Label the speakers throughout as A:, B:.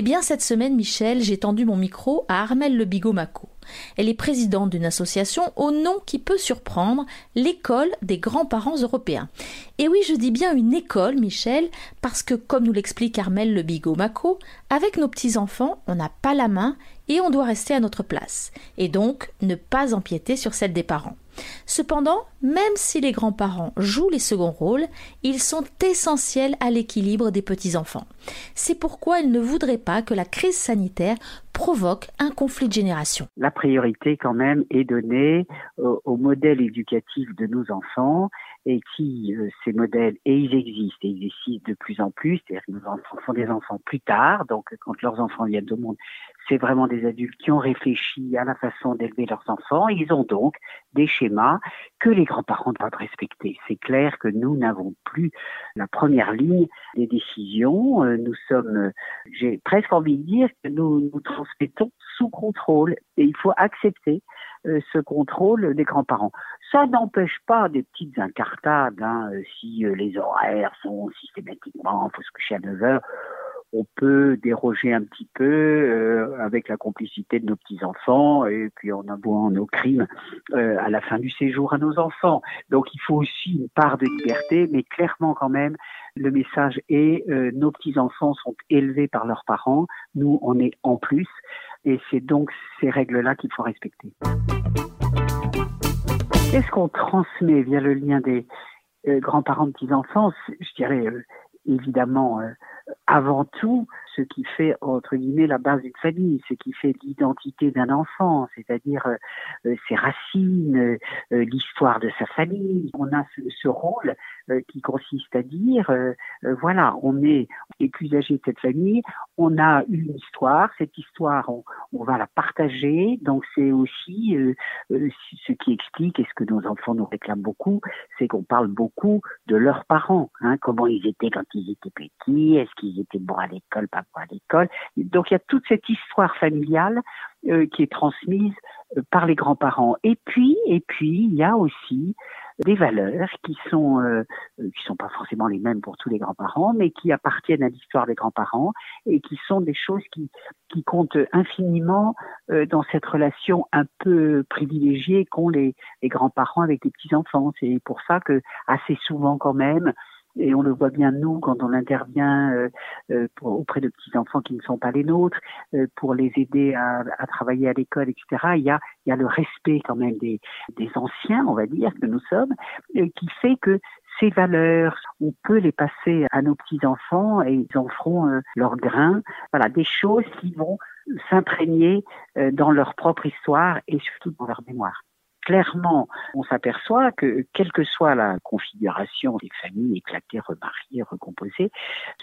A: Eh bien, cette semaine, Michel, j'ai tendu mon micro à Armelle Le Bigot-Maco. Elle est présidente d'une association au nom qui peut surprendre, l'école des grands-parents européens. Et oui, je dis bien une école, Michel, parce que, comme nous l'explique Armelle Le Bigot-Maco, avec nos petits-enfants, on n'a pas la main et on doit rester à notre place. Et donc, ne pas empiéter sur celle des parents. Cependant, même si les grands-parents jouent les seconds rôles, ils sont essentiels à l'équilibre des petits-enfants. C'est pourquoi ils ne voudraient pas que la crise sanitaire provoque un conflit de génération.
B: La priorité quand même est donnée au, modèle éducatif de nos enfants et qui, euh, ces modèles, et ils existent, et ils existent de plus en plus, c'est-à-dire que nos enfants font des enfants plus tard, donc quand leurs enfants viennent au monde, c'est vraiment des adultes qui ont réfléchi à la façon d'élever leurs enfants. Ils ont donc des schémas que les grands-parents doivent respecter. C'est clair que nous n'avons plus la première ligne des décisions. Euh, nous sommes, euh, j'ai presque envie de dire que nous nous transmettons sous contrôle et il faut accepter euh, ce contrôle des grands-parents. Ça n'empêche pas des petites incartades, hein, si les horaires sont systématiquement, il faut se coucher à 9 heures, on peut déroger un petit peu euh, avec la complicité de nos petits-enfants et puis en avouant nos crimes euh, à la fin du séjour à nos enfants. Donc il faut aussi une part de liberté, mais clairement quand même, le message est euh, nos petits-enfants sont élevés par leurs parents, nous on est en plus, et c'est donc ces règles-là qu'il faut respecter. Qu'est-ce qu'on transmet via le lien des grands-parents de petits-enfants? Je dirais évidemment avant tout ce qui fait entre guillemets la base d'une famille, ce qui fait l'identité d'un enfant, c'est-à-dire euh, euh, ses racines, euh, l'histoire de sa famille. On a ce, rôle qui consiste à dire voilà, on est âgés de cette famille, on a une histoire, cette histoire on, on va la partager, donc c'est aussi ce qui explique et ce que nos enfants nous réclament beaucoup, c'est qu'on parle beaucoup de leurs parents, hein, comment ils étaient quand ils étaient petits, est-ce qu'ils étaient bons à l'école, pas bons à l'école. Donc il y a toute cette histoire familiale euh, qui est transmise euh, par les grands-parents. Et puis, et puis, il y a aussi des valeurs qui sont euh, qui sont pas forcément les mêmes pour tous les grands-parents, mais qui appartiennent à l'histoire des grands-parents et qui sont des choses qui qui comptent infiniment dans cette relation un peu privilégiée qu'ont les, les grands-parents avec les petits-enfants. C'est pour ça que assez souvent quand même et on le voit bien nous quand on intervient euh, euh, auprès de petits enfants qui ne sont pas les nôtres euh, pour les aider à, à travailler à l'école, etc. Il y a, il y a le respect quand même des, des anciens, on va dire que nous sommes, qui fait que ces valeurs, on peut les passer à nos petits enfants et ils en feront leur grain. Voilà, des choses qui vont s'imprégner dans leur propre histoire et surtout dans leur mémoire clairement, on s'aperçoit que, quelle que soit la configuration des familles éclatées, remariées, recomposées,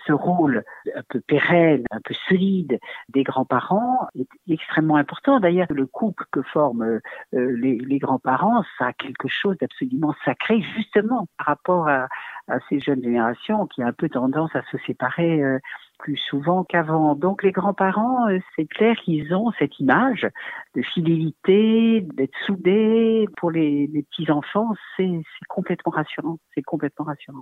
B: ce rôle un peu pérenne, un peu solide des grands-parents est extrêmement important. D'ailleurs, le couple que forment euh, les, grands-parents, ça a quelque chose d'absolument sacré, justement, par rapport à, ces jeunes générations qui ont un peu tendance à se séparer. Plus souvent qu'avant. Donc les grands-parents, euh, c'est clair qu'ils ont cette image de fidélité, d'être soudés. Pour les, petits-enfants, c'est complètement rassurant. C'est complètement rassurant.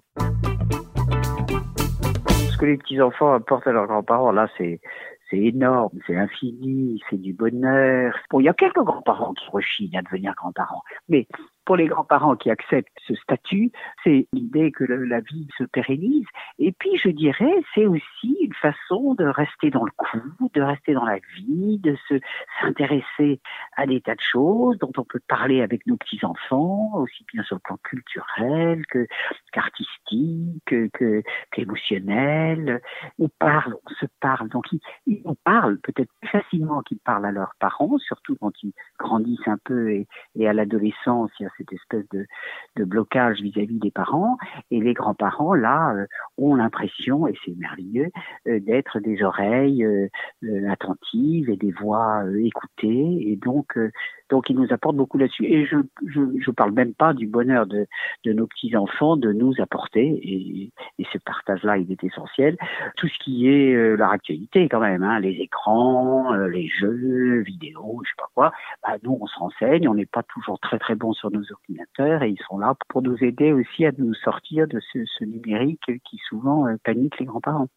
B: Ce que les petits-enfants apportent à leurs grands-parents, là, c'est c'est énorme, c'est infini, c'est du bonheur. Bon, il y a quelques grands-parents qui rechignent à devenir grands-parents, mais pour les grands-parents qui acceptent ce statut, c'est l'idée que la vie se pérennise. Et puis, je dirais, c'est aussi une façon de rester dans le coup, de rester dans la vie, de se s'intéresser à des tas de choses dont on peut parler avec nos petits-enfants, aussi bien sur le plan culturel que qu'artistique, que qu'émotionnel. On parle, on se parle. Donc, ils, on parle peut-être plus facilement qu'ils parlent à leurs parents, surtout quand ils grandissent un peu et, à l'adolescence, cette espèce de, blocage vis-à-vis des parents. Et les grands-parents, là, euh, ont l'impression, et c'est merveilleux, euh, d'être des oreilles euh, attentives et des voix écoutées. Et donc, donc, ils nous apportent beaucoup là-dessus. Et je, je, parle même pas du bonheur de, de nos petits-enfants de nous apporter, et, et ce partage-là, il est essentiel, tout ce qui est leur actualité quand même, hein, les écrans, les jeux vidéo, je sais pas quoi, bah, nous, on se renseigne, on n'est pas toujours très très bon sur nos ordinateurs, et ils sont là pour nous aider aussi à nous sortir de ce, ce numérique qui souvent euh, panique les grands-parents.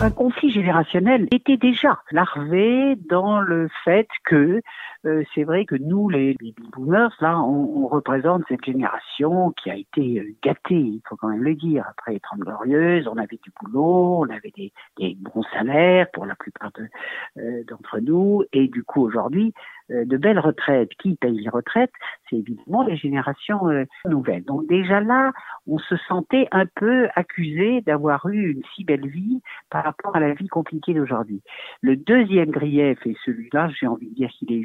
B: Un conflit générationnel était déjà larvé dans le fait que euh, c'est vrai que nous, les, les boomers, là, on, on, représente cette génération qui a été euh, gâtée, il faut quand même le dire. Après les Trente Glorieuses, on avait du boulot, on avait des, des bons salaires pour la plupart d'entre nous, et du coup aujourd'hui, euh, de belles retraites. Qui paye les retraites? C'est évidemment les générations euh, nouvelles. Donc déjà là, on se sentait un peu accusé d'avoir eu une si belle vie par rapport à la vie compliquée d'aujourd'hui. Le deuxième grief, et celui-là, j'ai envie de dire qu'il est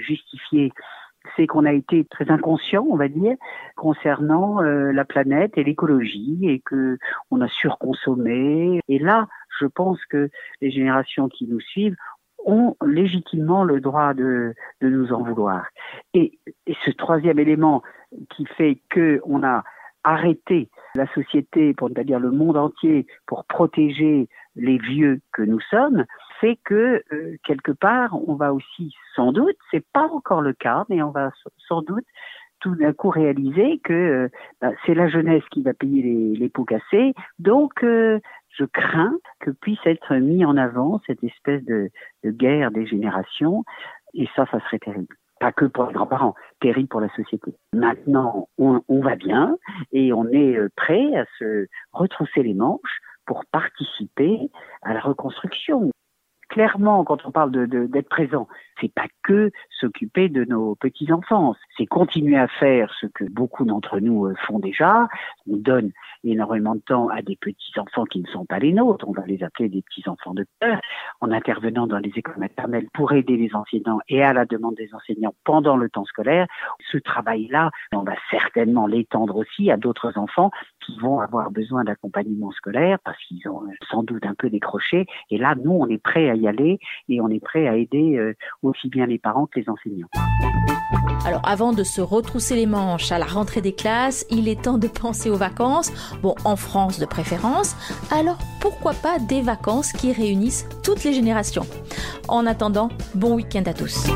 B: c'est qu'on a été très inconscient, on va dire, concernant euh, la planète et l'écologie, et que on a surconsommé. Et là, je pense que les générations qui nous suivent ont légitimement le droit de, nous en vouloir. Et, et, ce troisième élément qui fait que on a arrêté la société, pour ne pas dire le monde entier, pour protéger les vieux que nous sommes, fait que euh, quelque part, on va aussi sans doute, c'est pas encore le cas, mais on va sans doute tout d'un coup réaliser que euh, bah, c'est la jeunesse qui va payer les, pots cassés. Donc, euh, je crains que puisse être mis en avant cette espèce de, guerre des générations. Et ça, ça serait terrible pas que pour les grands-parents, terrible pour la société. Maintenant, on, va bien et on est prêt à se retrousser les manches pour participer à la reconstruction clairement, quand on parle d'être présent, c'est pas que s'occuper de nos petits enfants, c'est continuer à faire ce que beaucoup d'entre nous euh, font déjà. On donne énormément de temps à des petits enfants qui ne sont pas les nôtres. On va les appeler des petits enfants de cœur, en intervenant dans les écoles maternelles pour aider les enseignants et à la demande des enseignants pendant le temps scolaire. Ce travail-là, on va certainement l'étendre aussi à d'autres enfants qui vont avoir besoin d'accompagnement scolaire parce qu'ils ont sans doute un peu décroché. Et là, nous, on est prêt à y aller et on est prêt à aider euh, aussi bien les parents que les enseignants.
A: Alors avant de se retrousser les manches à la rentrée des classes, il est temps de penser aux vacances, bon en France de préférence, alors pourquoi pas des vacances qui réunissent toutes les générations. En attendant, bon week-end à tous.